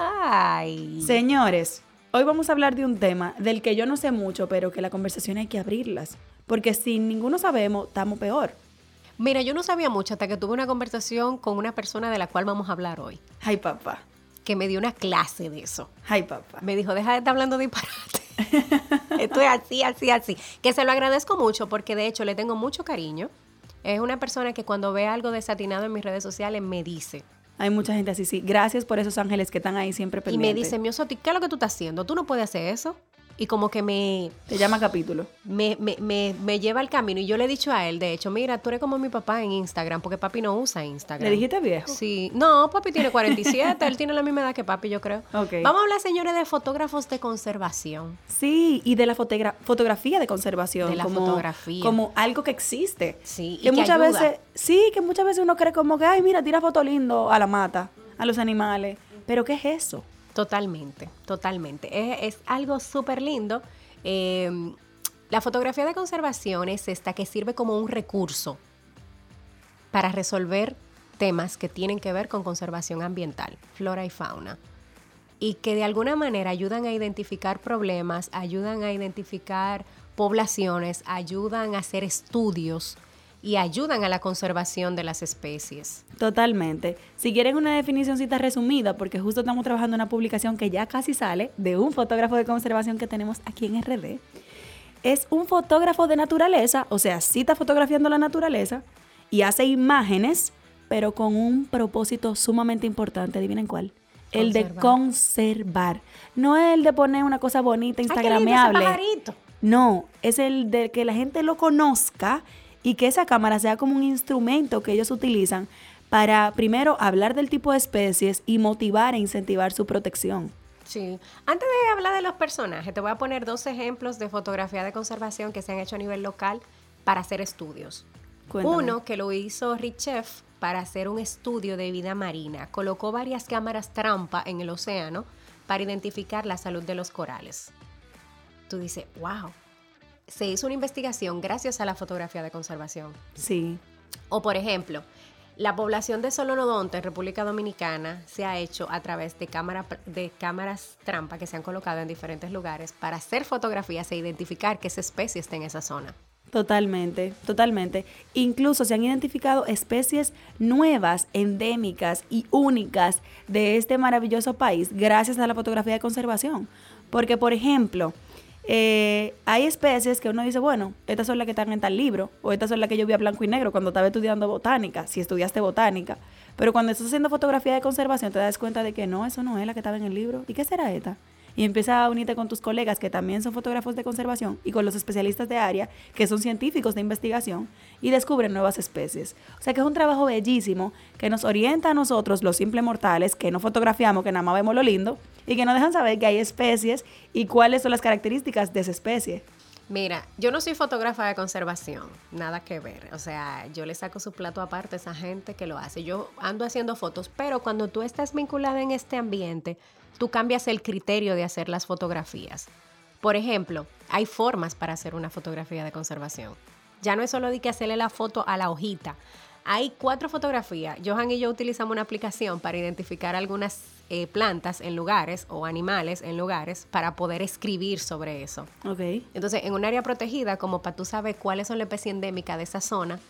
Ay. Señores, hoy vamos a hablar de un tema del que yo no sé mucho, pero que la conversación hay que abrirlas. Porque si ninguno sabemos, estamos peor. Mira, yo no sabía mucho hasta que tuve una conversación con una persona de la cual vamos a hablar hoy. Ay, papá. Que me dio una clase de eso. Ay, papá. Me dijo, deja de estar hablando disparate. Esto es así, así, así. Que se lo agradezco mucho porque de hecho le tengo mucho cariño. Es una persona que cuando ve algo desatinado en mis redes sociales me dice, hay mucha gente así, sí. Gracias por esos ángeles que están ahí siempre pendientes. Y me dice, Miosoti, ¿qué es lo que tú estás haciendo? Tú no puedes hacer eso y como que me... Te llama capítulo. Me, me, me, me, lleva al camino. Y yo le he dicho a él, de hecho, mira, tú eres como mi papá en Instagram, porque papi no usa Instagram. ¿Le dijiste viejo? Sí. No, papi tiene 47, él tiene la misma edad que papi, yo creo. Okay. Vamos a hablar, señores, de fotógrafos de conservación. Sí, y de la fotografía de conservación. De la como, fotografía. Como algo que existe. Sí, que, y que muchas ayuda. veces, sí, que muchas veces uno cree como que, ay, mira, tira foto lindo a la mata, a los animales. Pero ¿qué es eso? Totalmente, totalmente. Es, algo súper lindo. Eh, la fotografía de conservación es esta que sirve como un recurso para resolver temas que tienen que ver con conservación ambiental, flora y fauna, y que de alguna manera ayudan a identificar problemas, ayudan a identificar poblaciones, ayudan a hacer estudios y ayudan a la conservación de las especies. Totalmente. Si quieren una definicióncita resumida, porque justo estamos trabajando en una publicación que ya casi sale de un fotógrafo de conservación que tenemos aquí en RD, es un fotógrafo de naturaleza, o sea, sí está fotografiando la naturaleza y hace imágenes, pero con un propósito sumamente importante. Adivinen cuál. El de Conservar. No es el de poner una cosa bonita, ¡Ay, qué lindo ese instagrameable. pajarito! No, es el de que la gente lo conozca y que esa cámara sea como un instrumento que ellos utilizan para primero hablar del tipo de especies y motivar e incentivar su protección. Sí. Antes de hablar de los personajes, te voy a poner dos ejemplos de fotografía de conservación que se han hecho a nivel local para hacer estudios. Cuéntame. Uno que lo hizo Richef para hacer un estudio de vida marina. Colocó varias cámaras trampa en el océano para identificar la salud de los corales. Tú dices, wow. Se hizo una investigación gracias a la fotografía de conservación. Sí, O por ejemplo, la población de solonodonte en República Dominicana se ha hecho a través de, cámara, de cámaras trampa que se han colocado en diferentes lugares para hacer fotografías e identificar qué especie está en esa zona. totalmente, totalmente. Incluso se han identificado especies nuevas, endémicas y únicas de este maravilloso país gracias a la fotografía de conservación. Porque, por ejemplo, eh, hay especies que uno dice, bueno, estas son las que están en tal libro, o estas son las que yo vi a blanco y negro cuando estaba estudiando botánica, si estudiaste botánica. Pero cuando estás haciendo fotografía de conservación, te das cuenta de que no, eso no es la que estaba en el libro. ¿Y qué será esta? Y empieza a unirte con tus colegas que también son fotógrafos de conservación y con los especialistas de área que son científicos de investigación y descubren nuevas especies. O sea que es un trabajo bellísimo que nos orienta a nosotros, los simples mortales, que no fotografiamos, que nada más vemos lo lindo y que nos dejan saber que hay especies y cuáles son las características de esa especie. Mira, yo no soy fotógrafa de conservación, nada que ver. O sea, yo le saco su plato aparte a esa gente que lo hace. Yo ando haciendo fotos, pero cuando tú estás vinculada en este ambiente, tú cambias el criterio de hacer las fotografías. Por ejemplo, hay formas para hacer una fotografía de conservación. Ya no es solo de que hacerle la foto a la hojita. Hay cuatro fotografías. Johan y yo utilizamos una aplicación para identificar algunas eh, plantas en lugares o animales en lugares para poder escribir sobre eso. Ok. Entonces, en un área protegida, como para tú saber cuáles son las especies endémicas de esa zona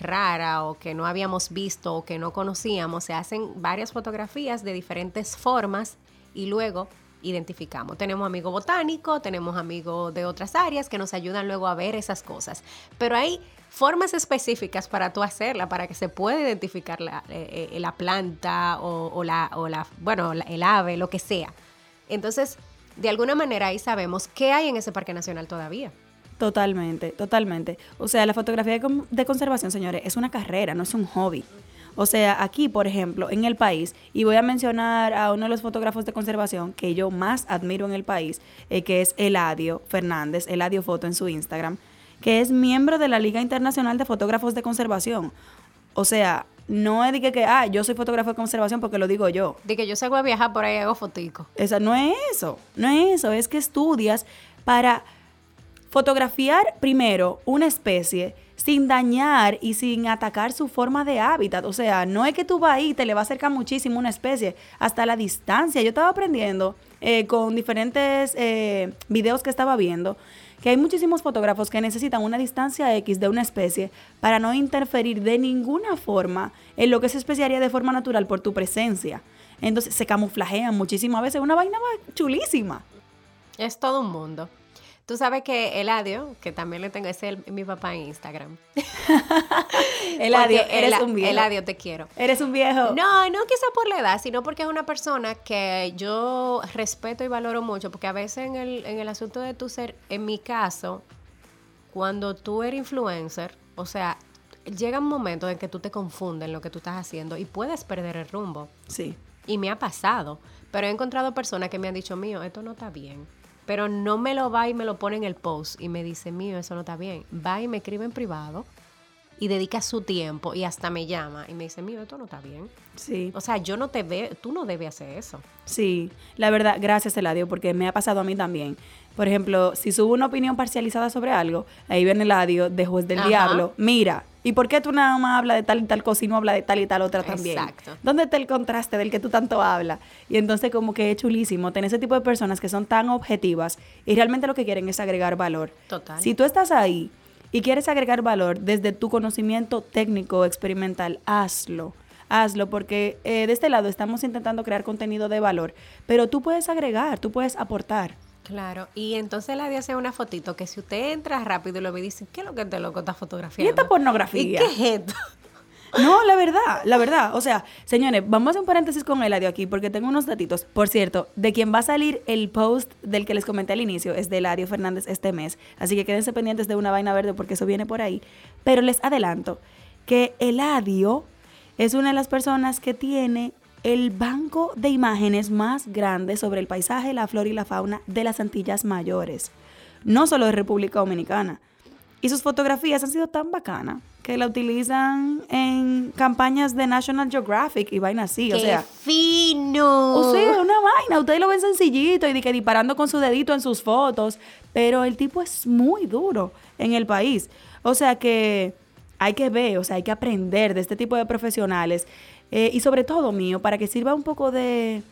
rara o que no habíamos visto o que no conocíamos, se hacen varias fotografías de diferentes formas y luego identificamos. Tenemos amigos botánicos, tenemos amigos de otras áreas que nos ayudan luego a ver esas cosas. Pero hay formas específicas para tú hacerla, para que se pueda identificar la, eh, eh, la planta o, la, o la, bueno, el ave, lo que sea. Entonces, de alguna manera ahí sabemos qué hay en ese parque nacional todavía. Totalmente, totalmente. O sea, la fotografía de conservación, señores, es una carrera, no es un hobby. O sea, aquí, por ejemplo, en el país, y voy a mencionar a uno de los fotógrafos de conservación que yo más admiro en el país, eh, que es Eladio Fernández, Eladio Foto en su Instagram, que es miembro de la Liga Internacional de Fotógrafos de Conservación. O sea, no es de que, ah, yo soy fotógrafo de conservación porque lo digo yo. De que yo salgo a viajar por ahí y hago fotico. Esa no es eso, no es eso, es que estudias para fotografiar primero una especie sin dañar y sin atacar su forma de hábitat. O sea, no es que tú vas ahí y te le va a acercar muchísimo una especie, hasta la distancia. Yo estaba aprendiendo eh, con diferentes eh, videos que estaba viendo que hay muchísimos fotógrafos que necesitan una distancia X de una especie para no interferir de ninguna forma en lo que se especiaría de forma natural por tu presencia. Entonces se camuflajean muchísimas veces, una vaina chulísima. Es todo un mundo. Tú sabes que Eladio, que también le tengo, es el, mi papá en Instagram. Eladio, eres un viejo. Eladio, te quiero. Eres un viejo. No, no quizá por la edad, sino porque es una persona que yo respeto y valoro mucho, porque a veces en el, en el asunto de tu ser, en mi caso, cuando tú eres influencer, o sea, llega un momento en que tú te confundes en lo que tú estás haciendo y puedes perder el rumbo. Sí. Y me ha pasado, pero he encontrado personas que me han dicho, mío, esto no está bien pero no me lo va y me lo pone en el post y me dice, mío, eso no está bien. Va y me escribe en privado y dedica su tiempo y hasta me llama y me dice, mío, esto no está bien. Sí. O sea, yo no te veo, tú no debes hacer eso. Sí, la verdad, gracias Eladio, porque me ha pasado a mí también. Por ejemplo, si subo una opinión parcializada sobre algo, ahí viene Eladio de juez del diablo, mira, ¿y por qué tú nada más hablas de tal y tal cosa y no hablas de tal y tal otra también? Exacto. ¿Dónde está el contraste del que tú tanto hablas? Y entonces como que es chulísimo tener ese tipo de personas que son tan objetivas y realmente lo que quieren es agregar valor. Total. Si tú estás ahí y quieres agregar valor desde tu conocimiento técnico experimental, hazlo hazlo, porque eh, de este lado estamos intentando crear contenido de valor, pero tú puedes agregar, tú puedes aportar. Claro, y entonces le hace una fotito que si usted entra rápido y lo ve y dice, ¿qué es lo que te loco está fotografiando? ¿Y esta pornografía? ¿Y qué es esto? No, la verdad, la verdad. O sea, señores, vamos a hacer un paréntesis con Eladio aquí porque tengo unos datitos. Por cierto, de quien va a salir el post del que les comenté al inicio es de Eladio Fernández este mes. Así que quédense pendientes de una vaina verde porque eso viene por ahí. Pero les adelanto que Eladio es una de las personas que tiene el banco de imágenes más grande sobre el paisaje, la flora y la fauna de las Antillas Mayores, no solo de República Dominicana. Y sus fotografías han sido tan bacanas que la utilizan en campañas de National Geographic y vainas así, o sea. fino! O sea, una vaina, ustedes lo ven sencillito y que disparando con su dedito en sus fotos, pero el tipo es muy duro en el país. O sea que hay que ver, o sea, hay que aprender de este tipo de profesionales eh, y sobre todo mío, para que sirva un poco de,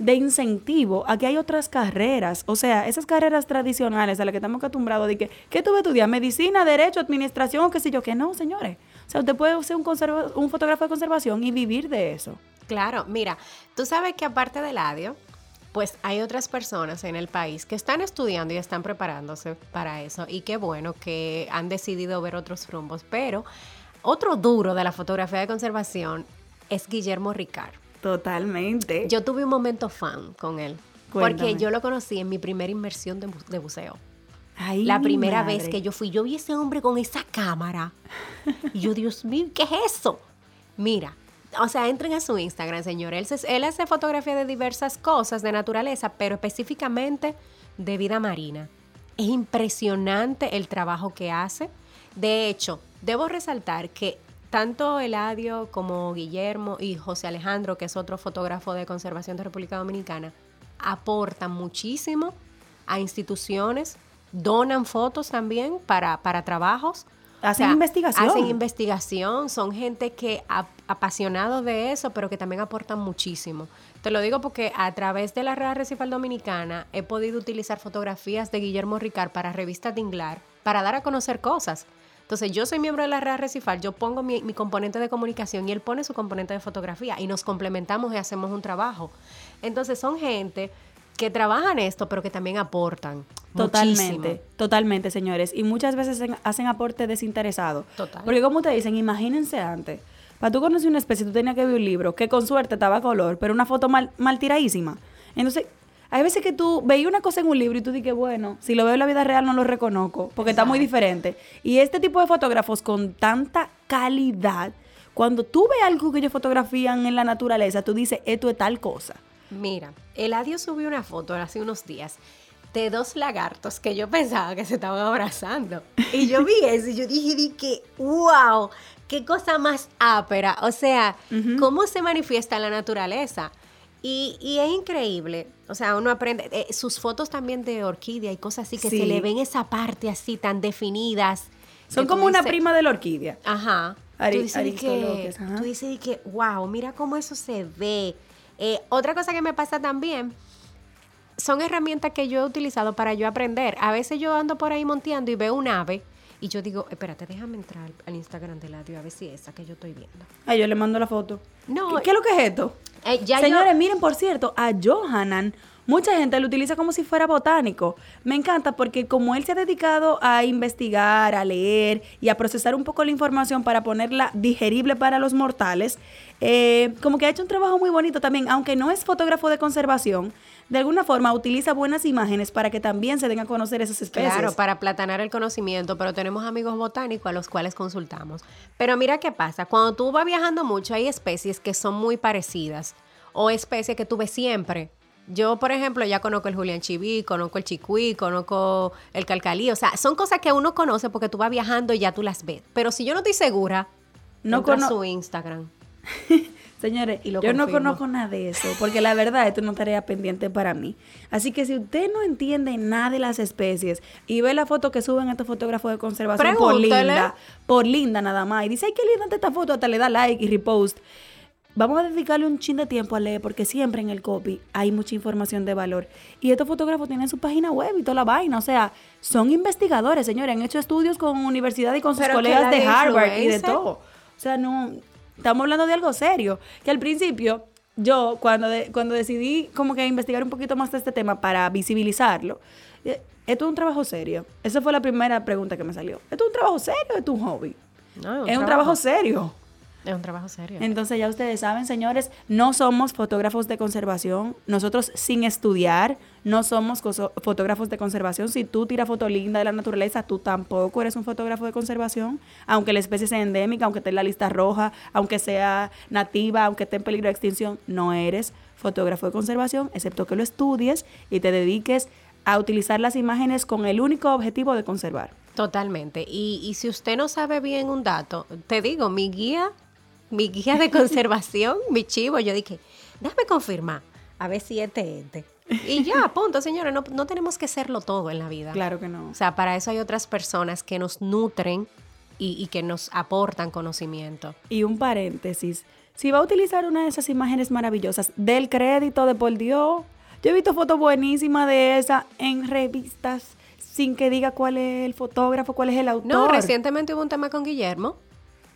de incentivo a que hay otras carreras, o sea, esas carreras tradicionales a las que estamos acostumbrados de que, ¿qué tú estudiar? Medicina, Derecho, Administración, o qué sé yo, que no, señores. O sea, usted puede ser un, un fotógrafo de conservación y vivir de eso. Claro, mira, tú sabes que aparte del audio, pues hay otras personas en el país que están estudiando y están preparándose para eso y qué bueno que han decidido ver otros rumbos, pero otro duro de la fotografía de conservación es Guillermo Ricard. Totalmente. Yo tuve un momento fan con él, porque yo lo conocí en mi primera inmersión de, buceo. la primera vez que yo fui, yo vi a ese hombre con esa cámara. Y yo, Dios mío, ¿qué es eso? Mira, o sea, entren a su Instagram, señor. Él, él hace fotografía de diversas cosas de naturaleza, pero específicamente de vida marina. Es impresionante el trabajo que hace. De hecho, debo resaltar que tanto Eladio como Guillermo y José Alejandro, que es otro fotógrafo de conservación de República Dominicana, aportan muchísimo a instituciones, donan fotos también para, para trabajos Hacen investigación. Hacen investigación, son gente que apasionados de eso, pero que también aportan muchísimo. Te lo digo porque a través de la Red Recifal Dominicana he podido utilizar fotografías de Guillermo Ricard para revista Tinglar para dar a conocer cosas. Entonces, yo soy miembro de la Red Recifal, yo pongo mi, mi, componente de comunicación y él pone su componente de fotografía y nos complementamos y hacemos un trabajo. Entonces, son gente que trabajan esto, pero que también aportan. Totalmente, muchísimo. totalmente, señores. Y muchas veces hacen, hacen aporte desinteresado. Total. Porque como te dicen, imagínense antes, para tú conocer una especie, tú tenías que ver un libro que con suerte estaba a color, pero una foto mal, mal tiradísima. Entonces, hay veces que tú veías una cosa en un libro y tú dices, bueno, si lo veo en la vida real no lo reconozco, porque está muy diferente. Y este tipo de fotógrafos con tanta calidad, cuando tú ves algo que ellos fotografían en la naturaleza, tú dices, esto es tal cosa. Mira, Eladio subió una foto hace unos días de dos lagartos que yo pensaba que se estaban abrazando. Y yo vi eso y yo dije, di que, wow, qué cosa más ápera. O sea, cómo se manifiesta la naturaleza. Y, y es increíble. O sea, uno aprende. eh, sus fotos también de orquídea y cosas así que Sí. se le ven esa parte así tan definidas. Son como una dices, prima de la orquídea. Ajá. Ari- tú dices, que, ajá. tú dices que, wow, mira cómo eso se ve. Eh, otra cosa que me pasa también son herramientas que yo he utilizado para yo aprender. A veces yo ando por ahí monteando y veo un ave y yo digo, espérate, déjame entrar al Instagram de Ladio a ver si es esa que yo estoy viendo. Ay, yo le mando la foto. No, ¿Qué, qué es lo que es esto? Eh, Señores, miren, por cierto, a Johanan, mucha gente lo utiliza como si fuera botánico. Me encanta porque como él se ha dedicado a investigar, a leer y a procesar un poco la información para ponerla digerible para los mortales, eh, como que ha hecho un trabajo muy bonito también, aunque no es fotógrafo de conservación, de alguna forma utiliza buenas imágenes para que también se den a conocer esas especies. Claro, para platanar el conocimiento, pero tenemos amigos botánicos a los cuales consultamos. Pero mira qué pasa, cuando tú vas viajando mucho hay especies que son muy parecidas o especies que tú ves siempre. Yo, por ejemplo, ya conozco el Julián Chiví, conozco el Chicuí, conozco el Calcalí. O sea, son cosas que uno conoce porque tú vas viajando y ya tú las ves. Pero si yo no estoy segura, No no entra a cono- su Instagram. Señores, Y lo yo no conozco nada de eso, porque la verdad esto es una tarea pendiente para mí. Así que si usted no entiende nada de las especies y ve la foto que suben estos fotógrafos de conservación por linda, por linda nada más, y dice, ay, qué linda esta foto, hasta le da like y repost. Vamos a dedicarle un chin de tiempo a leer, porque siempre en el copy hay mucha información de valor. Y estos fotógrafos tienen su página web y toda la vaina. O sea, son investigadores, señores. Han hecho estudios con universidad y con sus Pero colegas de Harvard y de todo. O sea, no, estamos hablando de algo serio. Que al principio, yo cuando, de- cuando decidí como que investigar un poquito más de este tema para visibilizarlo, eh, esto es un trabajo serio. Esa fue la primera pregunta que me salió. ¿Esto es un trabajo serio o esto es un hobby? No, es un trabajo serio. Es un trabajo serio. Entonces ya ustedes saben, señores, no somos fotógrafos de conservación. Nosotros sin estudiar no somos fotógrafos de conservación. Si tú tiras foto linda de la naturaleza, tú tampoco eres un fotógrafo de conservación. Aunque la especie sea endémica, aunque esté en la lista roja, aunque sea nativa, aunque esté en peligro de extinción, no eres fotógrafo de conservación, excepto que lo estudies y te dediques a utilizar las imágenes con el único objetivo de conservar. Totalmente. Y, y si usted no sabe bien un dato, te digo, mi guía, mi guía de conservación, mi chivo, yo dije, déjame confirmar, a ver si este es este. Y ya, punto, señores, no, no tenemos que serlo todo en la vida. Claro que no. O sea, para eso hay otras personas que nos nutren y, y que nos aportan conocimiento. Y un paréntesis. Si va a utilizar una de esas imágenes maravillosas, del crédito de por Dios. Yo he visto fotos buenísimas de esa en revistas sin que diga cuál es el fotógrafo, cuál es el autor. No, recientemente hubo un tema con Guillermo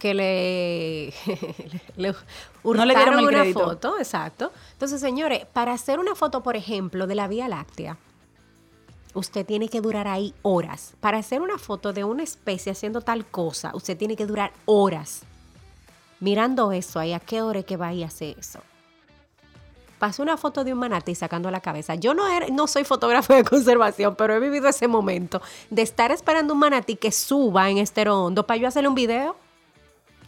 que le, le No le dieron el una crédito. foto, exacto. Entonces, señores, para hacer una foto, por ejemplo, de la Vía Láctea, usted tiene que durar ahí horas. Para hacer una foto de una especie haciendo tal cosa, usted tiene que durar horas mirando eso ahí, a qué hora es que va a hacer eso. Pasé una foto de un manatí sacando la cabeza. Yo no, era- no soy fotógrafo de conservación, pero he vivido ese momento de estar esperando un manatí que suba en estero hondo para yo hacerle un video.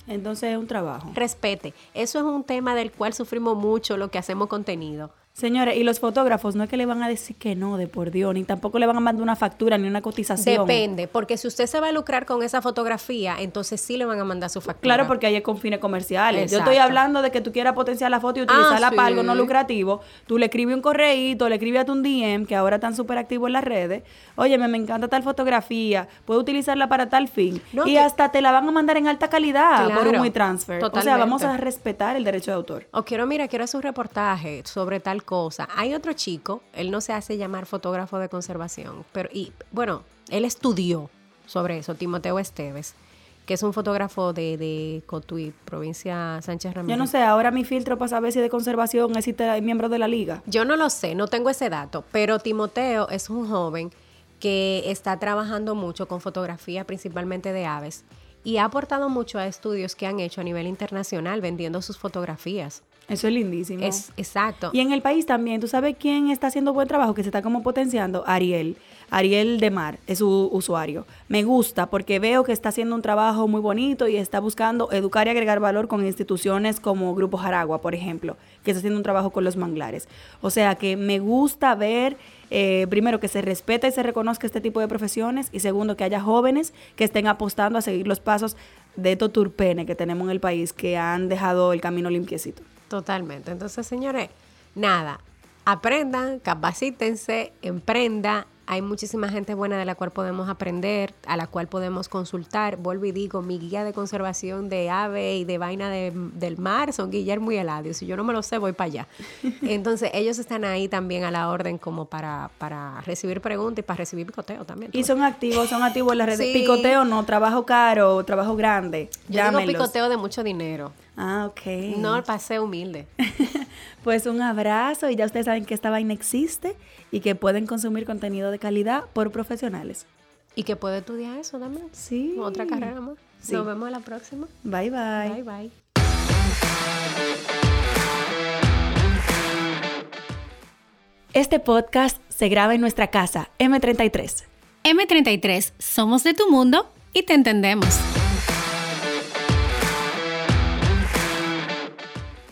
Entonces es un trabajo. Respete. Eso es un tema del cual sufrimos mucho lo que hacemos contenido. Señores, y los fotógrafos no es que le van a decir que no, de por Dios, ni tampoco le van a mandar una factura ni una cotización. Depende, porque si usted se va a lucrar con esa fotografía, entonces sí le van a mandar su factura. Claro, porque ahí es con fines comerciales. Yo estoy hablando de que tú quieras potenciar la foto y utilizarla Ah, para algo no lucrativo. Tú le escribes un correíto, le escribes a tu DM, que ahora están súper activos en las redes. Oye, me, me encanta tal fotografía, puedo utilizarla para tal fin. No, y que- hasta te la van a mandar en alta calidad por un Claro, muy transfer. O sea, vamos a respetar el derecho de autor. O quiero, mira, quiero hacer un reportaje sobre tal Hay otro chico, él no se hace llamar fotógrafo de conservación, pero, y bueno, él estudió sobre eso, Timoteo Esteves. que es un fotógrafo de, de Cotuí, provincia Sánchez Ramírez. Yo no sé, ahora mi filtro para saber si de conservación es miembro de la liga. Yo no lo sé, no tengo ese dato, pero Timoteo es un joven que está trabajando mucho con fotografía, principalmente de aves, y ha aportado mucho a estudios que han hecho a nivel internacional vendiendo sus fotografías. Eso es lindísimo. Es exacto. Y en el país también, ¿tú sabes quién está haciendo buen trabajo, que se está como potenciando? Ariel. Ariel de Mar es su usuario. Me gusta porque veo que está haciendo un trabajo muy bonito y está buscando educar y agregar valor con instituciones como Grupo Jaragua, por ejemplo, que está haciendo un trabajo con los manglares. O sea que me gusta ver, eh, primero, que se respeta y se reconozca este tipo de profesiones y segundo, que haya jóvenes que estén apostando a seguir los pasos de estos turpenes que tenemos en el país que han dejado el camino limpiecito. Totalmente. Entonces, señores, nada, aprendan, capacítense, emprendan hay muchísima gente buena de la cual podemos aprender, a la cual podemos consultar. Vuelvo y digo, mi guía de conservación de ave y de vaina del mar son Guillermo y Eladio. Si yo no me lo sé, voy para allá. Entonces, ellos están ahí también a la orden como para, para recibir preguntas y para recibir picoteo también. Y son activos, son activos en las redes. Picoteo no, trabajo caro, trabajo grande. Yo digo picoteo de mucho dinero. Ah, ok. No, el paseo humilde. pues un abrazo y ya ustedes saben que esta vaina existe y que pueden consumir contenido de calidad por profesionales. Y que puede estudiar eso también. Sí. Otra carrera más. Nos vemos la próxima. Bye bye. Bye bye. Este podcast se graba en nuestra casa, M33. M33, somos de tu mundo y te entendemos.